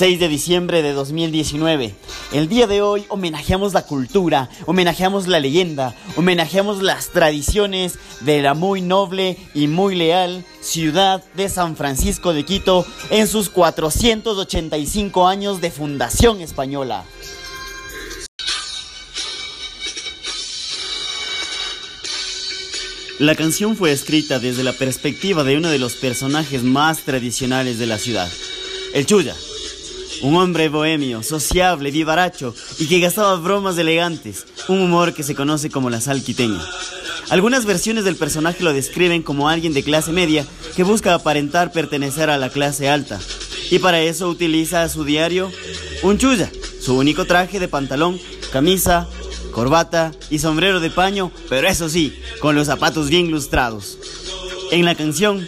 6 de diciembre de 2019. El día de hoy homenajeamos la cultura, homenajeamos la leyenda, homenajeamos las tradiciones de la muy noble y muy leal ciudad de San Francisco de Quito en sus 485 años de fundación española. La canción fue escrita desde la perspectiva de uno de los personajes más tradicionales de la ciudad, el Chuya un hombre bohemio, sociable, vivaracho y que gastaba bromas elegantes, un humor que se conoce como la sal quiteña. Algunas versiones del personaje lo describen como alguien de clase media que busca aparentar pertenecer a la clase alta y para eso utiliza a su diario un chulla, su único traje de pantalón, camisa, corbata y sombrero de paño, pero eso sí, con los zapatos bien lustrados. En la canción,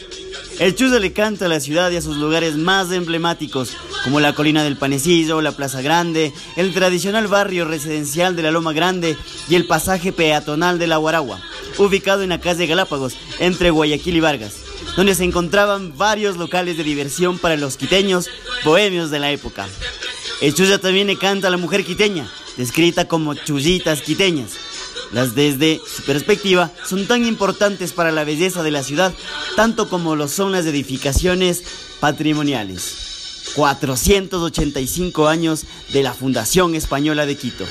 el chulla le canta a la ciudad y a sus lugares más emblemáticos, como la colina del Panecillo, la Plaza Grande, el tradicional barrio residencial de la Loma Grande y el pasaje peatonal de la Guaragua, ubicado en la calle Galápagos, entre Guayaquil y Vargas, donde se encontraban varios locales de diversión para los quiteños bohemios de la época. El Chuya también le canta a la mujer quiteña, descrita como chullitas quiteñas. Las desde su perspectiva son tan importantes para la belleza de la ciudad, tanto como lo son las edificaciones patrimoniales. 485 años de la Fundación Española de Quito.